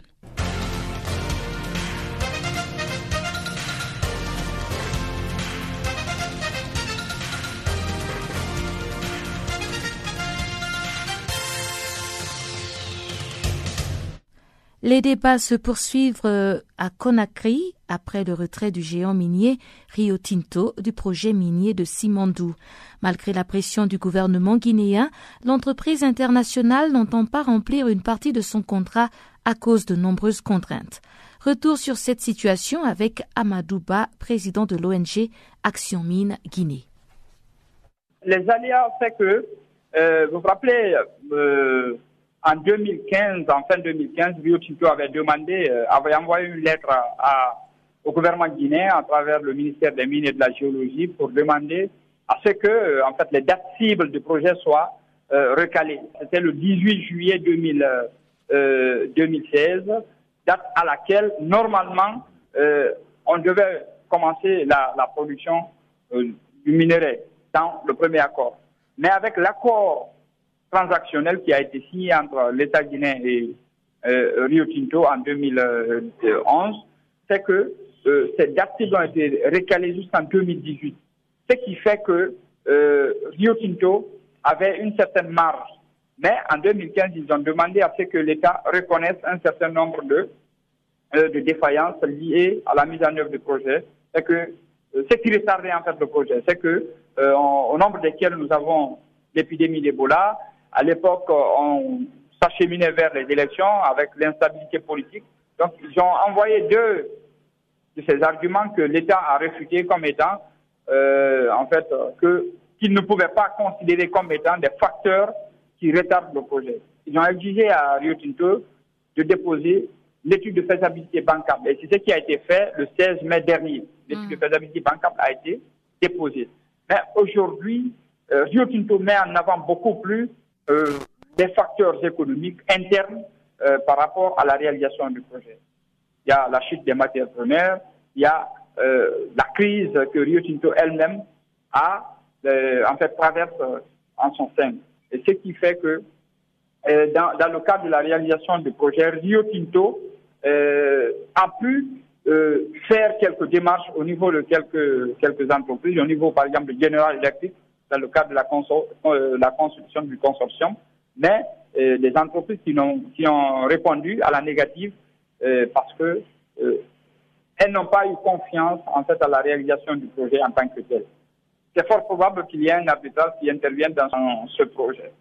Les débats se poursuivent euh, à Conakry après le retrait du géant minier Rio Tinto du projet minier de Simandou. Malgré la pression du gouvernement guinéen, l'entreprise internationale n'entend pas remplir une partie de son contrat à cause de nombreuses contraintes. Retour sur cette situation avec Amadouba, président de l'ONG Action Mine Guinée. Les aléas fait que, euh, vous vous rappelez, euh, en 2015, en fin 2015, Rio Tinto avait demandé, euh, avait envoyé une lettre à, au gouvernement guinéen à travers le ministère des Mines et de la Géologie pour demander à ce que, euh, en fait, les dates cibles du projet soient euh, recalées. C'était le 18 juillet 2000, 2016, date à laquelle, normalement, on devait commencer la, la production du minerai dans le premier accord. Mais avec l'accord transactionnel qui a été signé entre l'État guinéen et euh, Rio Tinto en 2011, c'est que euh, ces dates ont été récalées jusqu'en 2018. Ce qui fait que euh, Rio Tinto avait une certaine marge. Mais en 2015, ils ont demandé à ce que l'État reconnaisse un certain nombre de, de défaillances liées à la mise en œuvre du projet. C'est que ce qui retardait en fait le projet, c'est que au nombre desquels nous avons l'épidémie d'Ebola, à l'époque, on s'acheminait vers les élections avec l'instabilité politique. Donc, ils ont envoyé deux de ces arguments que l'État a réfutés comme étant, euh, en fait, que qu'ils ne pouvaient pas considérer comme étant des facteurs qui retardent le projet. Ils ont exigé à Rio Tinto de déposer l'étude de faisabilité bancable. Et c'est ce qui a été fait le 16 mai dernier. L'étude de mm. faisabilité bancable a été déposée. Mais aujourd'hui, euh, Rio Tinto met en avant beaucoup plus euh, des facteurs économiques internes euh, par rapport à la réalisation du projet. Il y a la chute des matières premières, il y a euh, la crise que Rio Tinto elle-même a en fait traverse en son sein. Et ce qui fait que dans, dans, le cadre de la réalisation du projet, Rio Tinto a pu faire quelques démarches au niveau de quelques, quelques entreprises, au niveau par exemple de General Electric, dans le cadre de la, euh, construction du consortium, mais euh, des entreprises qui, ont, qui ont répondu à la négative euh, parce que elles n'ont pas eu confiance en fait à la réalisation du projet en tant que tel. C'est fort probable qu'il y ait un arbitrage qui intervienne dans ce projet.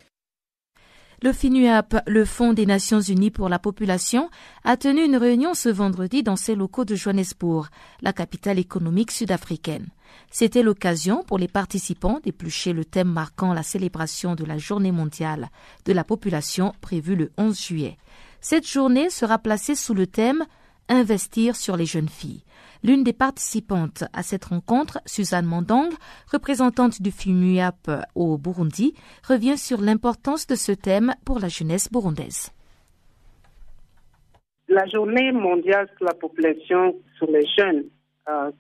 Le FINUAP, le Fonds des Nations Unies pour la Population, a tenu une réunion ce vendredi dans ses locaux de Johannesburg, la capitale économique sud-africaine. C'était l'occasion pour les participants d'éplucher le thème marquant la célébration de la Journée mondiale de la population prévue le 11 juillet. Cette journée sera placée sous le thème Investir sur les jeunes filles. L'une des participantes à cette rencontre, Suzanne Mandang, représentante du FIMUAP au Burundi, revient sur l'importance de ce thème pour la jeunesse burundaise. La journée mondiale sur la population sur les jeunes, euh,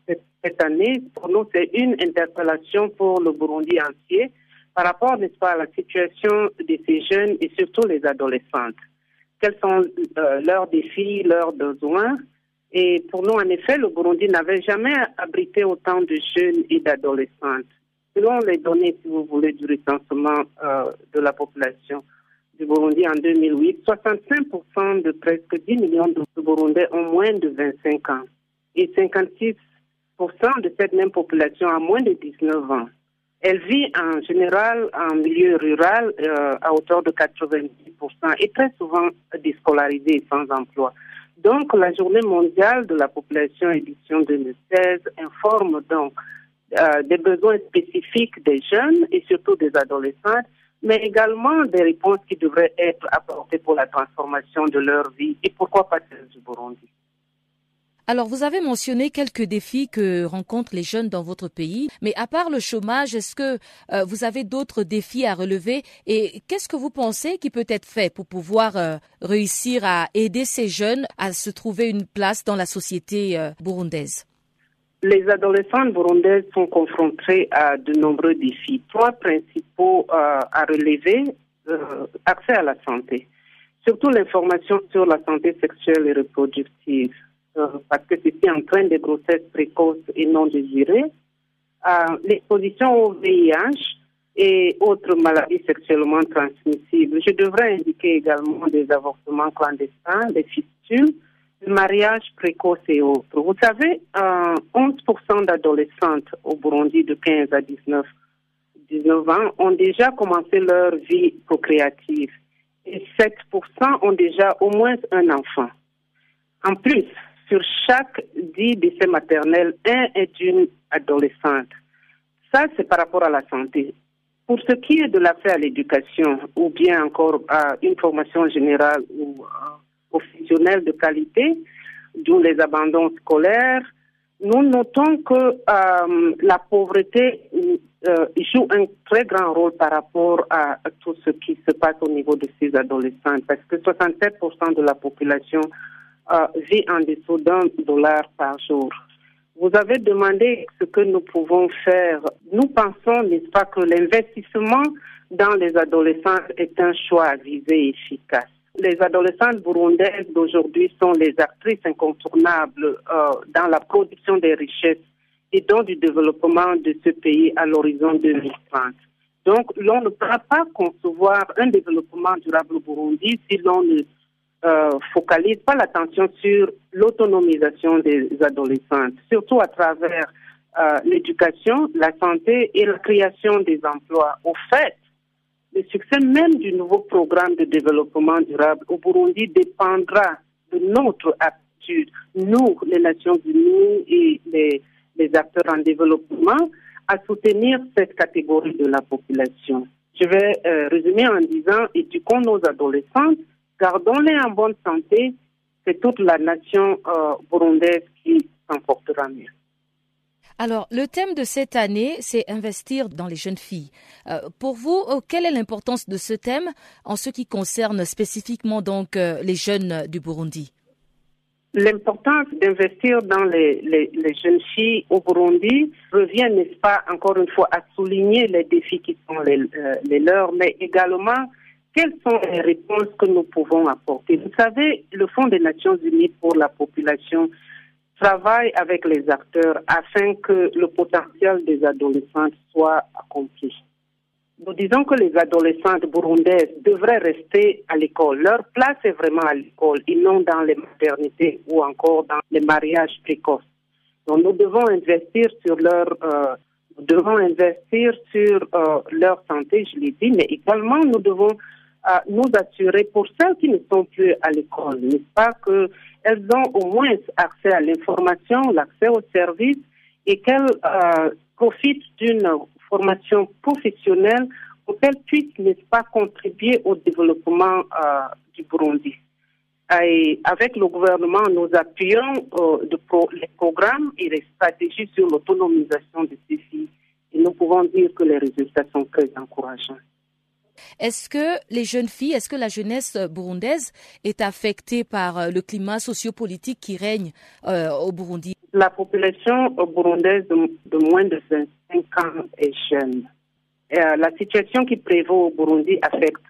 cette année, pour nous, c'est une interpellation pour le Burundi entier par rapport, n'est-ce pas, à la situation de ces jeunes et surtout les adolescentes. Quels sont euh, leurs défis, leurs besoins? Et pour nous, en effet, le Burundi n'avait jamais abrité autant de jeunes et d'adolescentes. Selon les données, si vous voulez, du recensement euh, de la population du Burundi en 2008, 65% de presque 10 millions de Burundais ont moins de 25 ans et 56% de cette même population a moins de 19 ans. Elle vit en général en milieu rural euh, à hauteur de 90% et très souvent déscolarisée sans emploi. Donc, la Journée mondiale de la population édition 2016 informe donc euh, des besoins spécifiques des jeunes et surtout des adolescents, mais également des réponses qui devraient être apportées pour la transformation de leur vie et pourquoi pas celle du Burundi. Alors, vous avez mentionné quelques défis que rencontrent les jeunes dans votre pays, mais à part le chômage, est-ce que euh, vous avez d'autres défis à relever? Et qu'est-ce que vous pensez qui peut être fait pour pouvoir euh, réussir à aider ces jeunes à se trouver une place dans la société euh, burundaise? Les adolescents burundaises sont confrontés à de nombreux défis. Trois principaux à relever, accès à la santé, surtout l'information sur la santé sexuelle et reproductive euh, parce que c'était en train de grossesses précoces et non désirées, euh, l'exposition au VIH et autres maladies sexuellement transmissibles. Je devrais indiquer également des avortements clandestins, des fistules, le mariage précoce et autres. Vous savez, 11% euh, d'adolescentes au Burundi de 15 à 19, 19 ans ont déjà commencé leur vie procréative et 7% ont déjà au moins un enfant. En plus, sur chaque dix décès maternels, un est une adolescente. Ça, c'est par rapport à la santé. Pour ce qui est de l'accès à l'éducation, ou bien encore à une formation générale ou euh, professionnelle de qualité, d'où les abandons scolaires, nous notons que euh, la pauvreté euh, joue un très grand rôle par rapport à, tout ce qui se passe au niveau de ces adolescents, parce que 67% de la population vit en dessous d'un dollar par jour. Vous avez demandé ce que nous pouvons faire. Nous pensons, n'est-ce pas, que l'investissement dans les adolescents est un choix visé efficace. Les adolescentes burundaises d'aujourd'hui sont les actrices incontournables euh, dans la production des richesses et dans du développement de ce pays à l'horizon 2030. Donc, l'on ne pourra pas concevoir un développement durable au Burundi si l'on ne euh, focalise pas l'attention sur l'autonomisation des adolescentes, surtout à travers euh, l'éducation, la santé et la création des emplois. Au fait, le succès même du nouveau programme de développement durable au Burundi dépendra de notre aptitude, nous, les Nations Unies et les, les acteurs en développement, à soutenir cette catégorie de la population. Je vais euh, résumer en disant éduquons nos adolescentes Gardons-les en bonne santé, c'est toute la nation euh, burundaise qui s'en portera mieux. Alors, le thème de cette année, c'est investir dans les jeunes filles. Euh, pour vous, euh, quelle est l'importance de ce thème en ce qui concerne spécifiquement donc les jeunes du Burundi? L'importance d'investir dans les, les, jeunes filles au Burundi revient, n'est-ce pas, encore une fois, à souligner les défis qui sont les, les leurs, mais également quelles sont les réponses que nous pouvons apporter? Vous savez, le Fonds des Nations Unies pour la population travaille avec les acteurs afin que le potentiel des adolescentes soit accompli. Nous disons que les adolescentes burundaises devraient rester à l'école. Leur place est vraiment à l'école et non dans les maternités ou encore dans les mariages précoces. Donc nous devons investir sur leur euh, nous devons investir sur euh, leur santé, je l'ai dit, mais également nous devons nous assurer pour celles qui ne sont plus à l'école, n'est-ce pas, qu'elles ont au moins accès à l'information, l'accès aux services et qu'elles euh, profitent d'une formation professionnelle pour qu'elles puissent, n'est-ce pas, contribuer au développement euh, du Burundi. Et avec le gouvernement, nous appuyons euh, les programmes et les stratégies sur l'autonomisation de ces filles. Et nous pouvons dire que les résultats sont très encourageants. Est-ce que les jeunes filles, est-ce que la jeunesse burundaise est affectée par euh, le climat sociopolitique qui règne euh, au Burundi? La population burundaise de, moins de 25 ans est jeune. Euh, la situation qui prévaut au Burundi affecte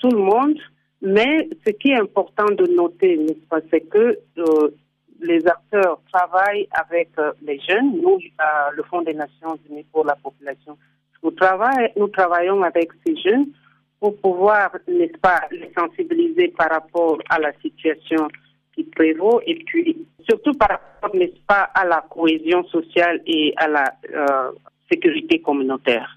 tout le monde, mais ce qui est important de noter, c'est que les acteurs travaillent avec les jeunes, nous, le Fonds des Nations Unies pour la population nous, travaillons avec ces jeunes pour pouvoir, n'est-ce pas, les sensibiliser par rapport à la situation qui prévaut et puis surtout par rapport, n'est-ce pas, à la cohésion sociale et à la euh, sécurité communautaire.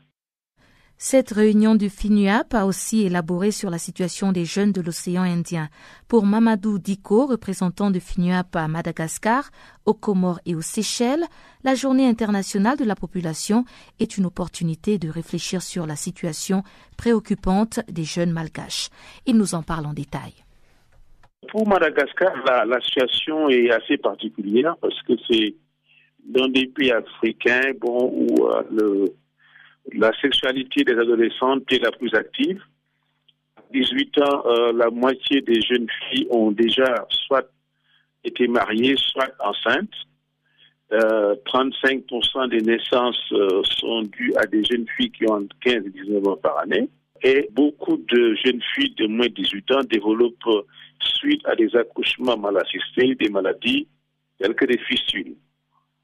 Cette réunion du FINUAP a aussi élaboré sur la situation des jeunes de l'océan Indien. Pour Mamadou Diko, représentant de FINUAP à Madagascar, aux Comores et aux Seychelles, la journée internationale de la population est une opportunité de réfléchir sur la situation préoccupante des jeunes malgaches. Il nous en parle en détail. Pour Madagascar, la, situation est assez particulière parce que c'est dans des pays africains où euh, le, la sexualité des adolescentes est la plus active. À 18 ans, euh, la moitié des jeunes filles ont déjà soit été mariées, soit enceintes. 35% euh, des naissances euh, sont dues à des jeunes filles qui ont 15 et 19 ans par année. Et beaucoup de jeunes filles de moins de 18 ans développent, suite à des accouchements mal assistés, des maladies telles que des fistules.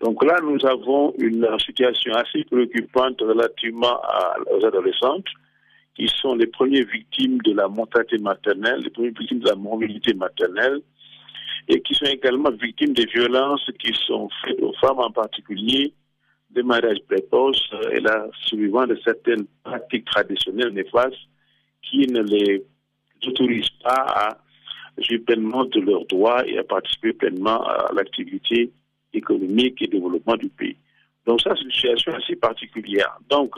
Donc là, nous avons une situation assez préoccupante relativement aux adolescentes qui sont les premières victimes de la mortalité maternelle, les premières victimes de la mobilité maternelle et qui sont également victimes des violences qui sont faites aux femmes en particulier, des mariages précoces et la suivant de certaines pratiques traditionnelles néfastes qui ne les autorisent pas à jouer pleinement de leurs droits et à participer pleinement à l'activité économique et développement du pays. Donc ça, c'est une situation assez particulière. Donc,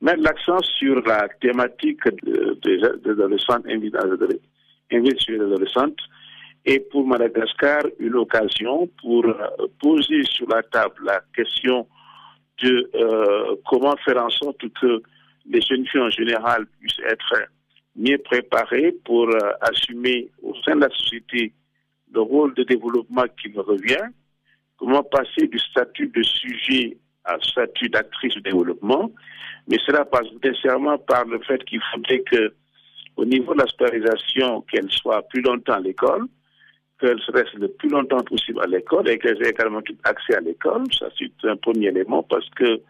mettre l'accent sur la thématique des adolescents invités sur les adolescentes est pour Madagascar une occasion pour euh, poser sur la table la question de euh, comment faire en sorte que les jeunes filles en général puissent être mieux préparées pour euh, assumer au sein de la société le rôle de développement qui me revient, comment passer du statut de sujet à statut d'actrice de développement, mais cela passe nécessairement par le fait qu'il faudrait que, au niveau de la scolarisation, qu'elle soit plus longtemps à l'école, qu'elle reste le plus longtemps possible à l'école et qu'elle ait également tout accès à l'école. Ça, c'est un premier élément parce que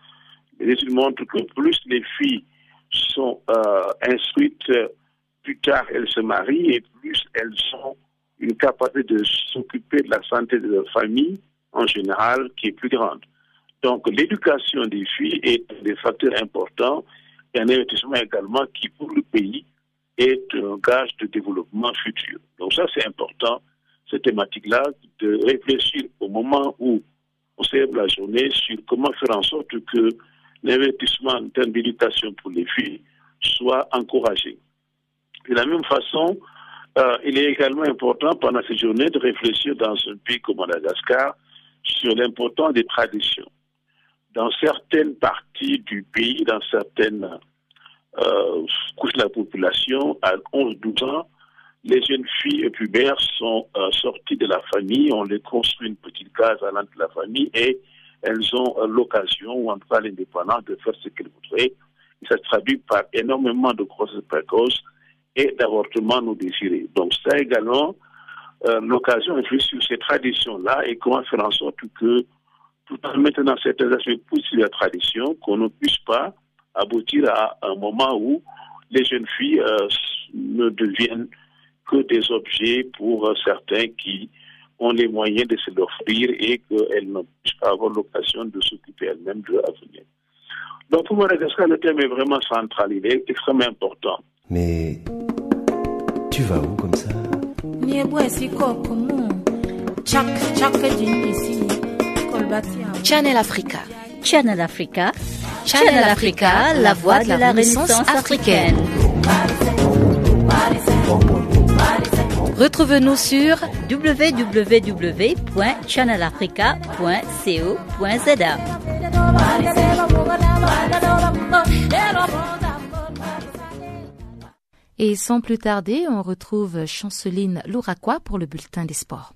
les études montrent que plus les filles sont euh, instruites, plus tard elles se marient et plus elles ont une capacité de s'occuper de la santé de leur famille en général qui est plus grande. Donc l'éducation des filles est un des facteurs importants et un investissement également qui pour le pays est un gage de développement futur. Donc ça c'est important, cette thématique-là, de réfléchir au moment où on célèbre la journée sur comment faire en sorte que l'investissement en termes d'éducation pour les filles soit encouragé. De la même façon, euh, il est également important pendant ces journées de réfléchir dans un pays comme Madagascar sur l'importance des traditions. Dans certaines parties du pays, dans certaines euh, couches de la population, à 11-12 ans, les jeunes filles et pubères sont euh, sorties de la famille, on les construit une petite case à l'intérieur de la famille et elles ont euh, l'occasion, ou en tout cas l'indépendance, de faire ce qu'elles voudraient. Ça se traduit par énormément de grossesses précoces et d'avortements non désirés. Donc ça également, euh, l'occasion de sur ces traditions-là et comment faire en sorte que, tout en maintenant certains aspects positifs de la tradition, qu'on ne puisse pas aboutir à un moment où les jeunes filles euh, ne deviennent que des objets pour euh, certains qui ont les moyens de se l'offrir et qu'elles ne puissent pas avoir l'occasion de s'occuper elles-mêmes de l'avenir. Donc pour Madagascar, le thème est vraiment central, il est extrêmement important. Mais tu vas où comme ça? Channel Africa. Channel Africa. Channel Africa, la voix de la Renaissance africaine. Retrouve-nous sur www.channelafrica.co.za. Et sans plus tarder, on retrouve Chanceline Louraquois pour le bulletin des sports.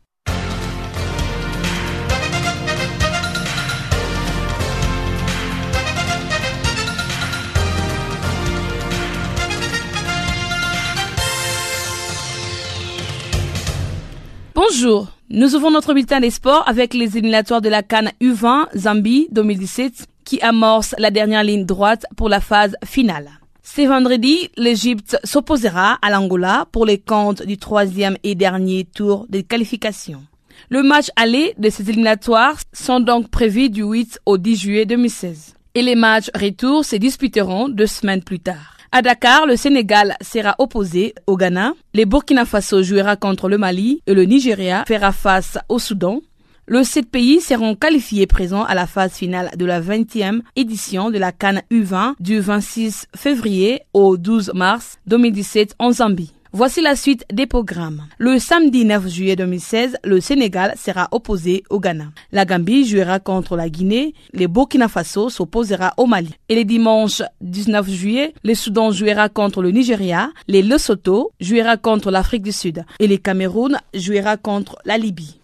Bonjour, nous ouvrons notre bulletin des sports avec les éliminatoires de la Cannes U20 Zambie 2017 qui amorce la dernière ligne droite pour la phase finale. Ce vendredi, l'Égypte s'opposera à l'Angola pour les comptes du troisième et dernier tour des qualifications. Le match aller de ces éliminatoires sont donc prévus du 8 au 10 juillet 2016. Et les matchs retour se disputeront deux semaines plus tard. À Dakar, le Sénégal sera opposé au Ghana, les Burkina Faso jouera contre le Mali et le Nigeria fera face au Soudan. Le sept pays seront qualifiés présents à la phase finale de la 20e édition de la Cannes U20 du 26 février au 12 mars 2017 en Zambie. Voici la suite des programmes. Le samedi 9 juillet 2016, le Sénégal sera opposé au Ghana. La Gambie jouera contre la Guinée. Le Burkina Faso s'opposera au Mali. Et le dimanche 19 juillet, le Soudan jouera contre le Nigeria. Les Lesotho jouera contre l'Afrique du Sud. Et le Cameroun jouera contre la Libye.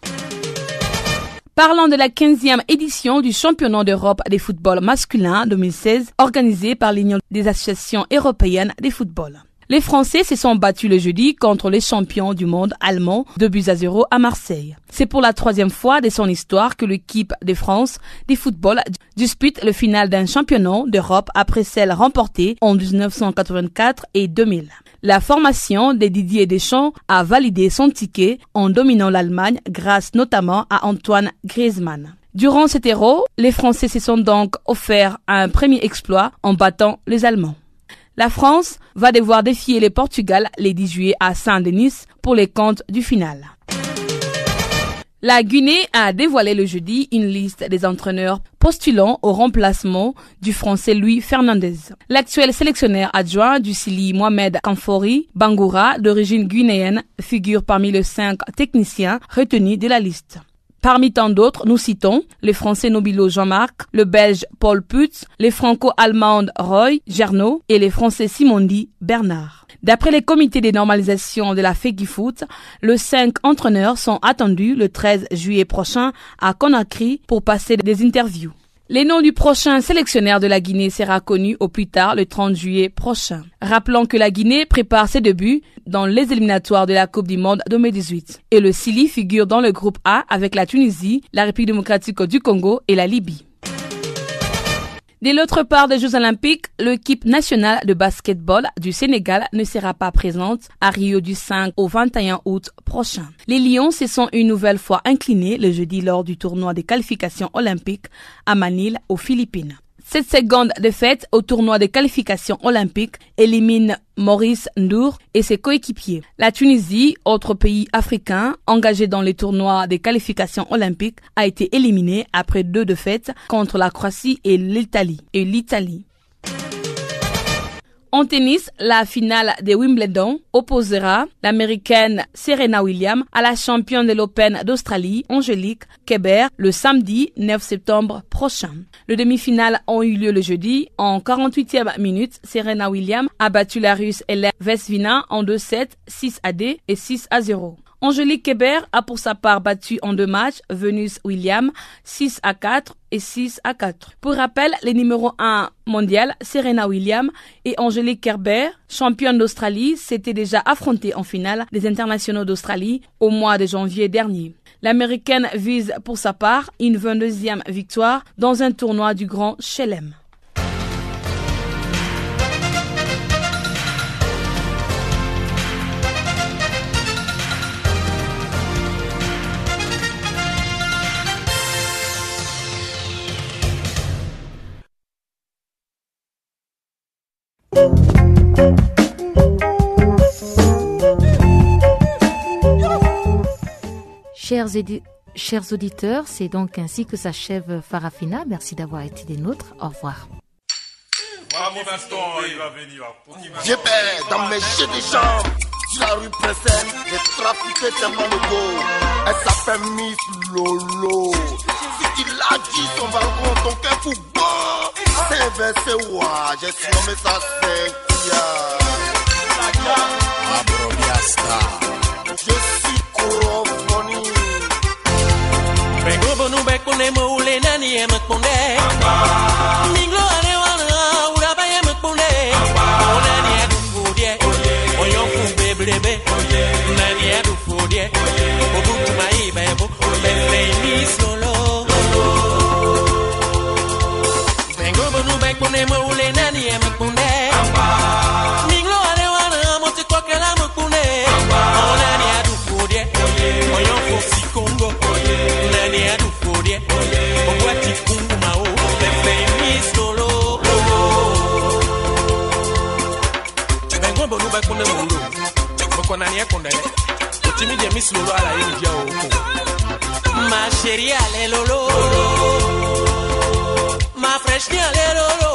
Parlons de la 15e édition du championnat d'Europe des football masculin 2016 organisé par l'Union des associations européennes des football. Les Français se sont battus le jeudi contre les champions du monde allemands de buts à zéro à Marseille. C'est pour la troisième fois de son histoire que l'équipe de France des football dispute le final d'un championnat d'Europe après celle remportée en 1984 et 2000. La formation de Didier Deschamps a validé son ticket en dominant l'Allemagne grâce notamment à Antoine Griezmann. Durant cet héros, les Français se sont donc offerts un premier exploit en battant les Allemands. La France va devoir défier le Portugal les 10 juillet à Saint-Denis pour les comptes du final. La Guinée a dévoilé le jeudi une liste des entraîneurs postulant au remplacement du français Louis Fernandez. L'actuel sélectionneur adjoint du Sili Mohamed Kamfori Bangoura, d'origine guinéenne, figure parmi les cinq techniciens retenus de la liste. Parmi tant d'autres, nous citons les Français Nobilo Jean-Marc, le Belge Paul Putz, les Franco-Allemands Roy Gernot et les Français Simondi Bernard. D'après les comités de normalisation de la Foot, les cinq entraîneurs sont attendus le 13 juillet prochain à Conakry pour passer des interviews. Les noms du prochain sélectionneur de la Guinée sera connu au plus tard le 30 juillet prochain. Rappelons que la Guinée prépare ses débuts dans les éliminatoires de la Coupe du Monde 2018. Et le Sili figure dans le groupe A avec la Tunisie, la République démocratique du Congo et la Libye. De l'autre part des Jeux Olympiques, l'équipe nationale de basketball du Sénégal ne sera pas présente à Rio du 5 au 21 août prochain. Les Lions se sont une nouvelle fois inclinés le jeudi lors du tournoi des qualifications olympiques à Manille aux Philippines. Cette seconde défaite au tournoi de qualification olympique élimine Maurice Ndour et ses coéquipiers. La Tunisie, autre pays africain engagé dans les tournois des qualifications olympiques, a été éliminée après deux défaites contre la Croatie et l'Italie. Et l'Italie. En tennis, la finale de Wimbledon opposera l'américaine Serena Williams à la championne de l'Open d'Australie, Angélique Kerber, le samedi 9 septembre prochain. Les demi-finales ont eu lieu le jeudi. En 48e minute, Serena Williams a battu la russe Hélène Vesvina en 2-7, 6 à D et 6 à 0. Angélique Keber a pour sa part battu en deux matchs Venus Williams 6 à 4 et 6 à 4. Pour rappel, les numéros 1 mondial, Serena Williams et Angélique Kerber, championne d'Australie, s'étaient déjà affrontées en finale des internationaux d'Australie au mois de janvier dernier. L'américaine vise pour sa part une 22e victoire dans un tournoi du Grand Chelem. Chers, chers auditeurs, c'est donc ainsi que s'achève Farafina. Merci d'avoir été des nôtres. Au revoir. Dans mes. Sur la rue Pressel, j'ai trafiqué tellement le beau. Elle s'appelle Miss Lolo. Si tu l'as dit, son balcon, ton cœur pour bon. C'est inversé, ouais. J'ai surnommé ça Cynthia. Abrobiasta. Je suis Corofoni. Bengo bonu bekune mo ule nani e mekpunde. Minglo nani ekundele uchimi ala ma sheri ale lolo. Ma fresh ni ale lolo.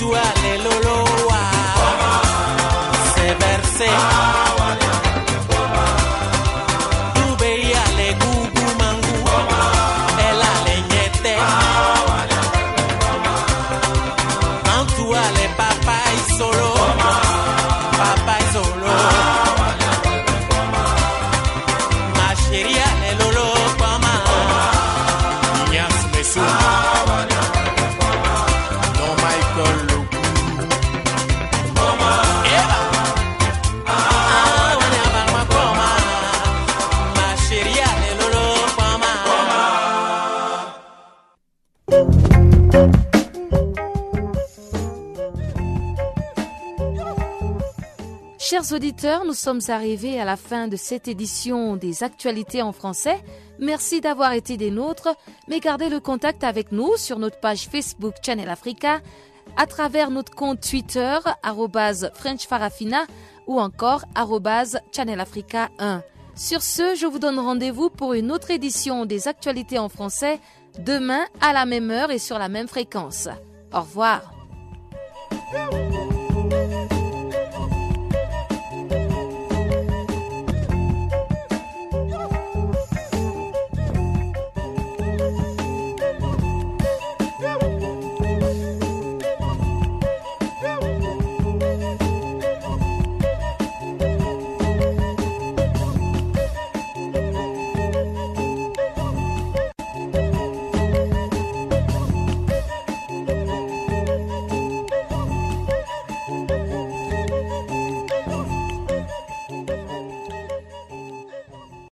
tú alelo auditeurs, nous sommes arrivés à la fin de cette édition des actualités en français. Merci d'avoir été des nôtres, mais gardez le contact avec nous sur notre page Facebook Channel Africa, à travers notre compte Twitter, FrenchFarafina ou encore Channel Africa 1. Sur ce, je vous donne rendez-vous pour une autre édition des actualités en français demain à la même heure et sur la même fréquence. Au revoir.